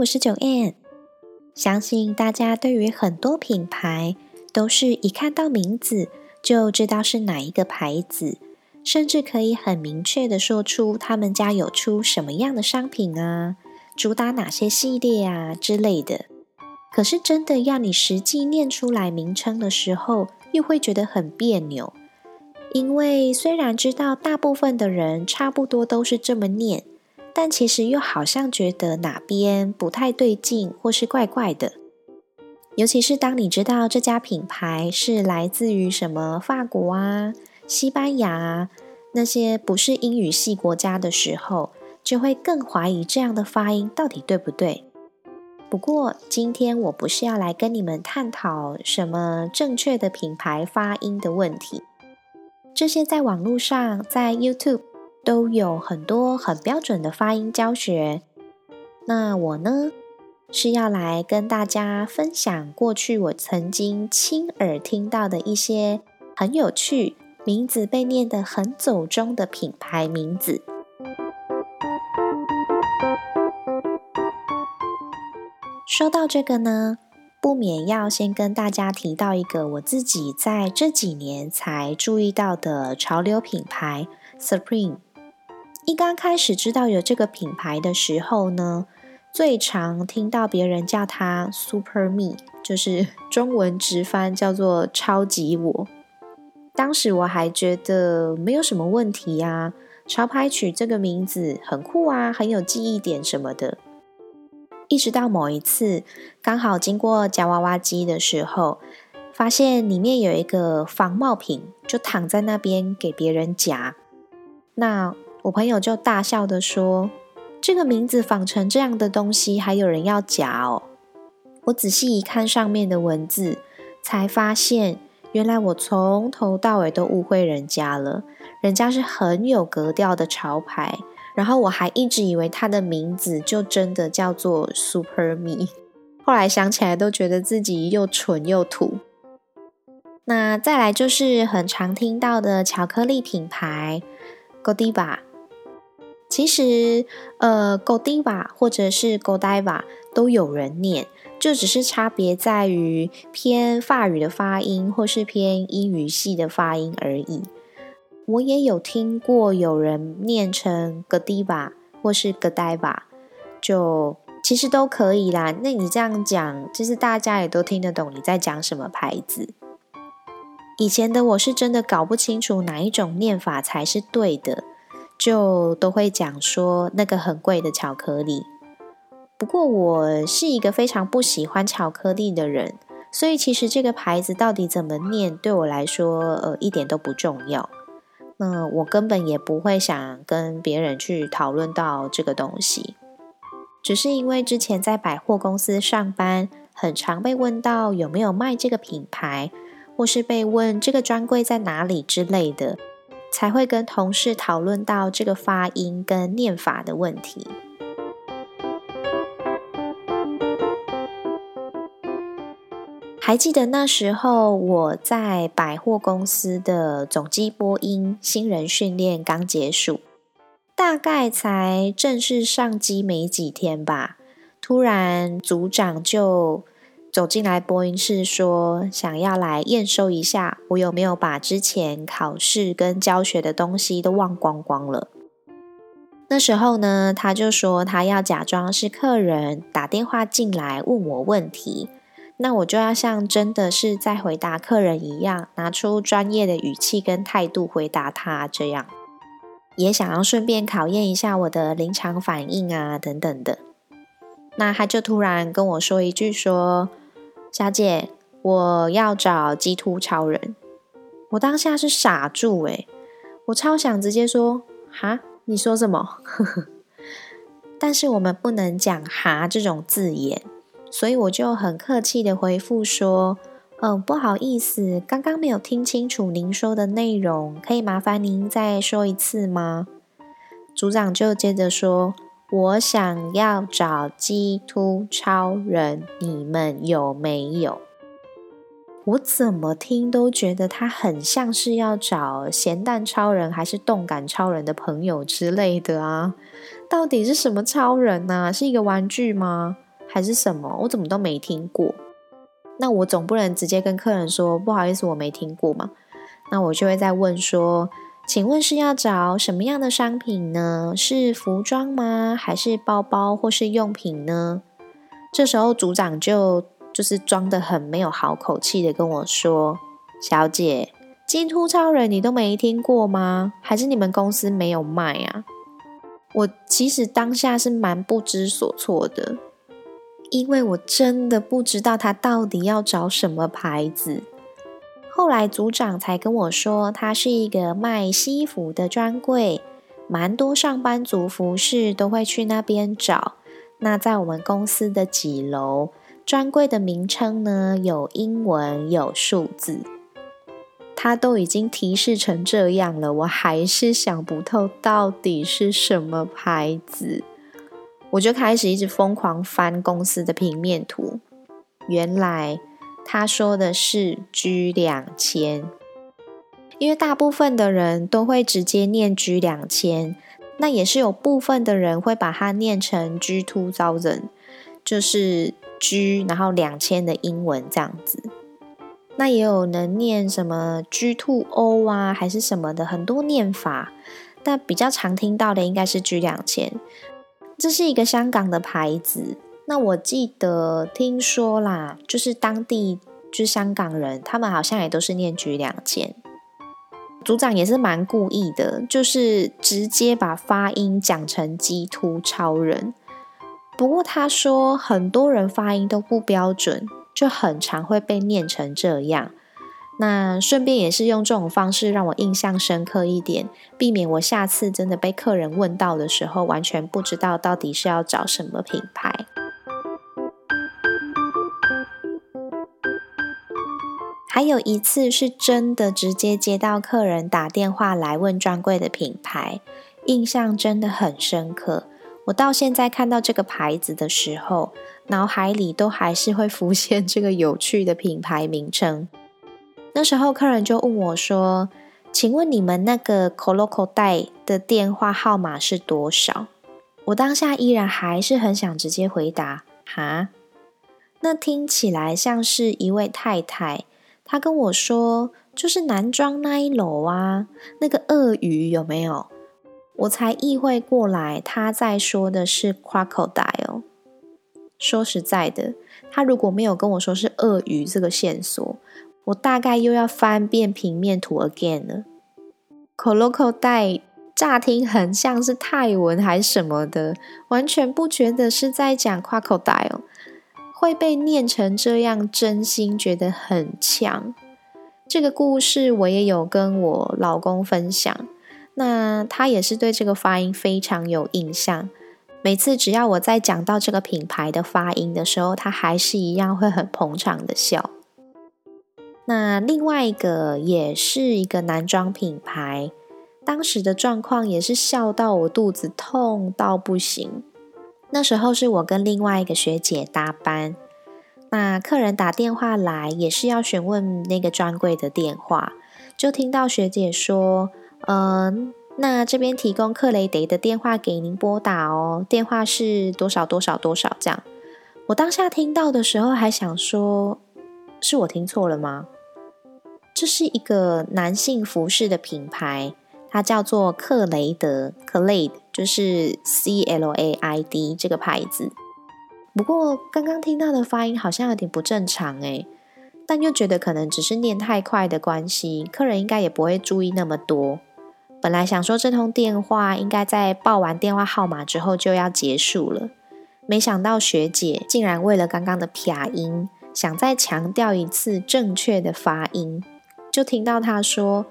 我是九燕。相信大家对于很多品牌都是一看到名字就知道是哪一个牌子，甚至可以很明确的说出他们家有出什么样的商品啊，主打哪些系列啊之类的。可是真的要你实际念出来名称的时候，又会觉得很别扭，因为虽然知道大部分的人差不多都是这么念。但其实又好像觉得哪边不太对劲，或是怪怪的。尤其是当你知道这家品牌是来自于什么法国啊、西班牙啊那些不是英语系国家的时候，就会更怀疑这样的发音到底对不对。不过今天我不是要来跟你们探讨什么正确的品牌发音的问题，这些在网络上，在 YouTube。都有很多很标准的发音教学。那我呢，是要来跟大家分享过去我曾经亲耳听到的一些很有趣、名字被念得很走中的品牌名字。说到这个呢，不免要先跟大家提到一个我自己在这几年才注意到的潮流品牌 ——Supreme。一刚开始知道有这个品牌的时候呢，最常听到别人叫它 Super Me，就是 中文直翻叫做“超级我”。当时我还觉得没有什么问题呀，潮牌取这个名字很酷啊，很有记忆点什么的。一直到某一次刚好经过夹娃娃机的时候，发现里面有一个仿冒品，就躺在那边给别人夹。那我朋友就大笑的说：“这个名字仿成这样的东西，还有人要夹哦！”我仔细一看上面的文字，才发现原来我从头到尾都误会人家了。人家是很有格调的潮牌，然后我还一直以为它的名字就真的叫做 Super Me。后来想起来，都觉得自己又蠢又土。那再来就是很常听到的巧克力品牌 Godiva。其实，呃，Godiva 或者是 Godiva 都有人念，就只是差别在于偏法语的发音或是偏英语系的发音而已。我也有听过有人念成 Godiva 或是 Godiva，就其实都可以啦。那你这样讲，其实大家也都听得懂你在讲什么牌子。以前的我是真的搞不清楚哪一种念法才是对的。就都会讲说那个很贵的巧克力。不过我是一个非常不喜欢巧克力的人，所以其实这个牌子到底怎么念，对我来说呃一点都不重要。那我根本也不会想跟别人去讨论到这个东西，只是因为之前在百货公司上班，很常被问到有没有卖这个品牌，或是被问这个专柜在哪里之类的。才会跟同事讨论到这个发音跟念法的问题。还记得那时候我在百货公司的总机播音新人训练刚结束，大概才正式上机没几天吧，突然组长就。走进来播音室，说想要来验收一下我有没有把之前考试跟教学的东西都忘光光了。那时候呢，他就说他要假装是客人打电话进来问我问题，那我就要像真的是在回答客人一样，拿出专业的语气跟态度回答他。这样也想要顺便考验一下我的临场反应啊，等等的。那他就突然跟我说一句说。小姐，我要找鸡突超人。我当下是傻住诶，我超想直接说哈，你说什么？但是我们不能讲哈这种字眼，所以我就很客气的回复说，嗯，不好意思，刚刚没有听清楚您说的内容，可以麻烦您再说一次吗？组长就接着说，我想要找鸡突超人，你们有没有？我怎么听都觉得他很像是要找咸蛋超人还是动感超人的朋友之类的啊？到底是什么超人呢？是一个玩具吗？还是什么？我怎么都没听过。那我总不能直接跟客人说不好意思，我没听过嘛？那我就会再问说，请问是要找什么样的商品呢？是服装吗？还是包包或是用品呢？这时候组长就。就是装的很没有好口气的跟我说：“小姐，金突超人你都没听过吗？还是你们公司没有卖啊？”我其实当下是蛮不知所措的，因为我真的不知道他到底要找什么牌子。后来组长才跟我说，他是一个卖西服的专柜，蛮多上班族服饰都会去那边找。那在我们公司的几楼？专柜的名称呢，有英文，有数字，他都已经提示成这样了，我还是想不透到底是什么牌子。我就开始一直疯狂翻公司的平面图，原来他说的是 G 两千，因为大部分的人都会直接念 G 两千，那也是有部分的人会把它念成 G two thousand，就是。G，然后两千的英文这样子，那也有能念什么 G two O 啊，还是什么的，很多念法。但比较常听到的应该是 G 两千，这是一个香港的牌子。那我记得听说啦，就是当地就是香港人，他们好像也都是念 G 两件。组长也是蛮故意的，就是直接把发音讲成 G two 超人。不过他说，很多人发音都不标准，就很常会被念成这样。那顺便也是用这种方式让我印象深刻一点，避免我下次真的被客人问到的时候，完全不知道到底是要找什么品牌。还有一次是真的直接接到客人打电话来问专柜的品牌，印象真的很深刻。我到现在看到这个牌子的时候，脑海里都还是会浮现这个有趣的品牌名称。那时候客人就问我说：“请问你们那个 Coloco 袋的电话号码是多少？”我当下依然还是很想直接回答：“哈，那听起来像是一位太太。”他跟我说：“就是男装那一楼啊，那个鳄鱼有没有？”我才意会过来，他在说的是 crocodile。说实在的，他如果没有跟我说是鳄鱼这个线索，我大概又要翻遍平面图 again 了。crocodile 乍听很像是泰文还是什么的，完全不觉得是在讲 crocodile，会被念成这样，真心觉得很强。这个故事我也有跟我老公分享。那他也是对这个发音非常有印象。每次只要我在讲到这个品牌的发音的时候，他还是一样会很捧场的笑。那另外一个也是一个男装品牌，当时的状况也是笑到我肚子痛到不行。那时候是我跟另外一个学姐搭班，那客人打电话来也是要询问那个专柜的电话，就听到学姐说。嗯，那这边提供克雷德的电话给您拨打哦，电话是多少多少多少这样。我当下听到的时候还想说，是我听错了吗？这是一个男性服饰的品牌，它叫做克雷德 （Clade），就是 C L A I D 这个牌子。不过刚刚听到的发音好像有点不正常诶，但又觉得可能只是念太快的关系，客人应该也不会注意那么多。本来想说这通电话应该在报完电话号码之后就要结束了，没想到学姐竟然为了刚刚的撇音，想再强调一次正确的发音，就听到她说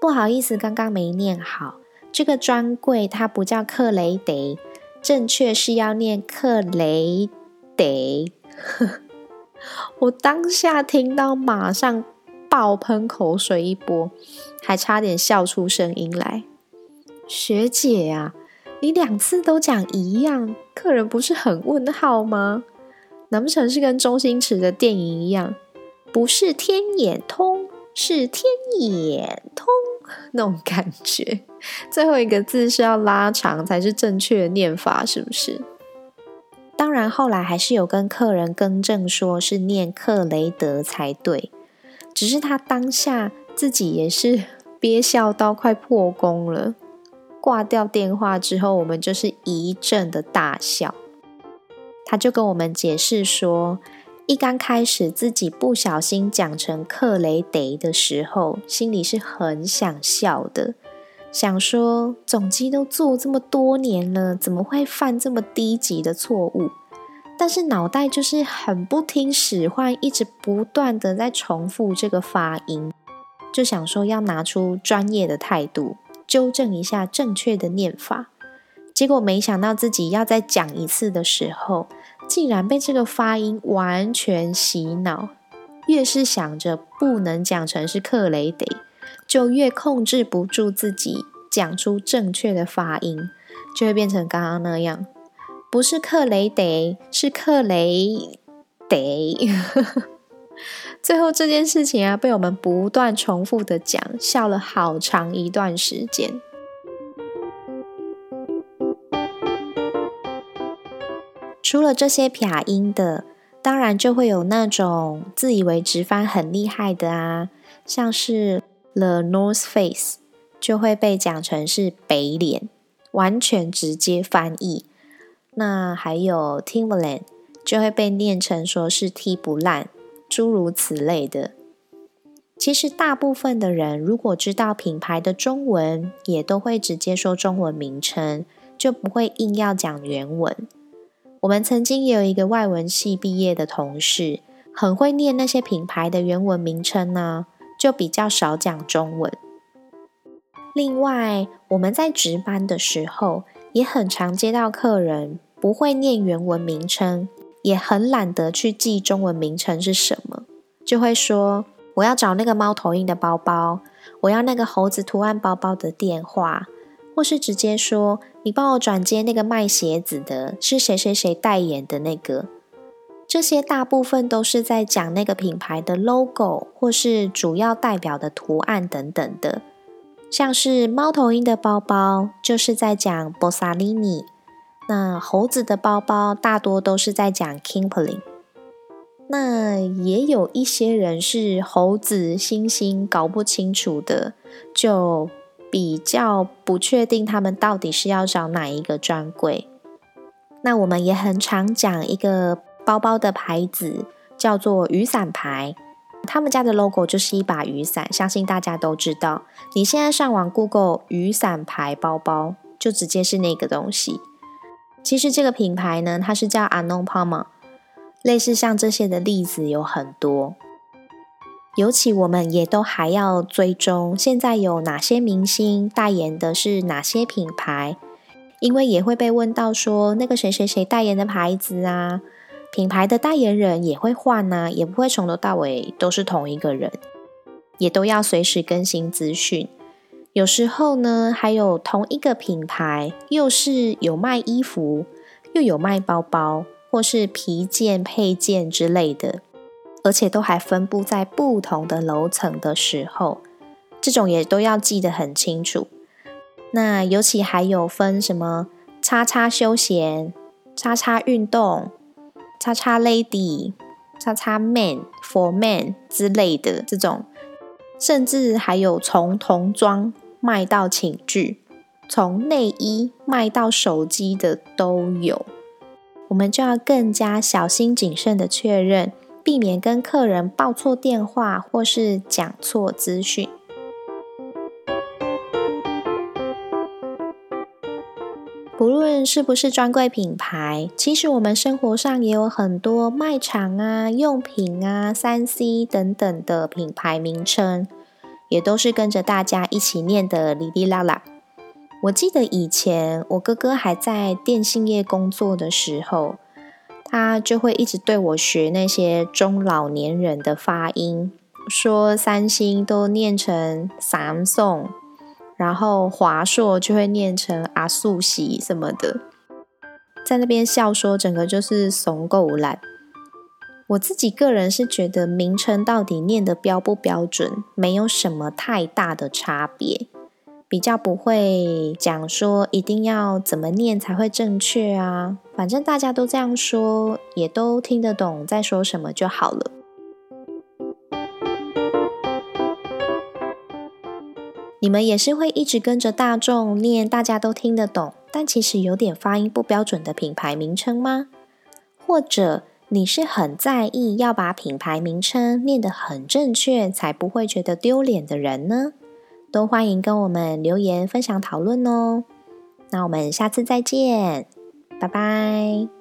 不好意思，刚刚没念好。这个专柜它不叫克雷德，正确是要念克雷德。我当下听到，马上爆喷口水一波，还差点笑出声音来。学姐呀，你两次都讲一样，客人不是很问号吗？难不成是跟周星驰的电影一样，不是天眼通，是天眼通那种感觉？最后一个字是要拉长才是正确的念法，是不是？当然，后来还是有跟客人更正，说是念克雷德才对。只是他当下自己也是 憋笑到快破功了。挂掉电话之后，我们就是一阵的大笑。他就跟我们解释说，一刚开始自己不小心讲成克雷德的时候，心里是很想笑的，想说总机都做这么多年了，怎么会犯这么低级的错误？但是脑袋就是很不听使唤，一直不断的在重复这个发音，就想说要拿出专业的态度，纠正一下正确的念法。结果没想到自己要再讲一次的时候，竟然被这个发音完全洗脑。越是想着不能讲成是克雷德，就越控制不住自己讲出正确的发音，就会变成刚刚那样。不是克雷德，是克雷德。最后这件事情啊，被我们不断重复的讲，笑了好长一段时间。除了这些撇音的，当然就会有那种自以为直翻很厉害的啊，像是 The North Face 就会被讲成是北脸，完全直接翻译。那还有 Timberland 就会被念成说是踢不烂，诸如此类的。其实大部分的人如果知道品牌的中文，也都会直接说中文名称，就不会硬要讲原文。我们曾经也有一个外文系毕业的同事，很会念那些品牌的原文名称呢，就比较少讲中文。另外，我们在值班的时候。也很常接到客人不会念原文名称，也很懒得去记中文名称是什么，就会说我要找那个猫头鹰的包包，我要那个猴子图案包包的电话，或是直接说你帮我转接那个卖鞋子的，是谁谁谁代言的那个。这些大部分都是在讲那个品牌的 logo 或是主要代表的图案等等的。像是猫头鹰的包包，就是在讲 b o s a l i n i 那猴子的包包大多都是在讲 Kimberly。那也有一些人是猴子、猩猩搞不清楚的，就比较不确定他们到底是要找哪一个专柜。那我们也很常讲一个包包的牌子，叫做雨伞牌。他们家的 logo 就是一把雨伞，相信大家都知道。你现在上网 Google 雨伞牌包包，就直接是那个东西。其实这个品牌呢，它是叫 Anon Palma。类似像这些的例子有很多，尤其我们也都还要追踪现在有哪些明星代言的是哪些品牌，因为也会被问到说那个谁谁谁代言的牌子啊。品牌的代言人也会换呐，也不会从头到尾都是同一个人，也都要随时更新资讯。有时候呢，还有同一个品牌，又是有卖衣服，又有卖包包，或是皮件、配件之类的，而且都还分布在不同的楼层的时候，这种也都要记得很清楚。那尤其还有分什么叉叉休闲、叉叉运动。叉叉 lady、叉叉 man、for man 之类的这种，甚至还有从童装卖到寝具，从内衣卖到手机的都有。我们就要更加小心谨慎的确认，避免跟客人报错电话或是讲错资讯。不论是不是专柜品牌，其实我们生活上也有很多卖场啊、用品啊、三 C 等等的品牌名称。也都是跟着大家一起念的哩哩啦啦。我记得以前我哥哥还在电信业工作的时候，他就会一直对我学那些中老年人的发音，说三星都念成 Samsung，然后华硕就会念成阿素喜什么的，在那边笑说整个就是怂够烂。我自己个人是觉得名称到底念的标不标准，没有什么太大的差别。比较不会讲说一定要怎么念才会正确啊，反正大家都这样说，也都听得懂在说什么就好了。你们也是会一直跟着大众念大家都听得懂，但其实有点发音不标准的品牌名称吗？或者你是很在意要把品牌名称念得很正确，才不会觉得丢脸的人呢？都欢迎跟我们留言分享讨论哦。那我们下次再见，拜拜。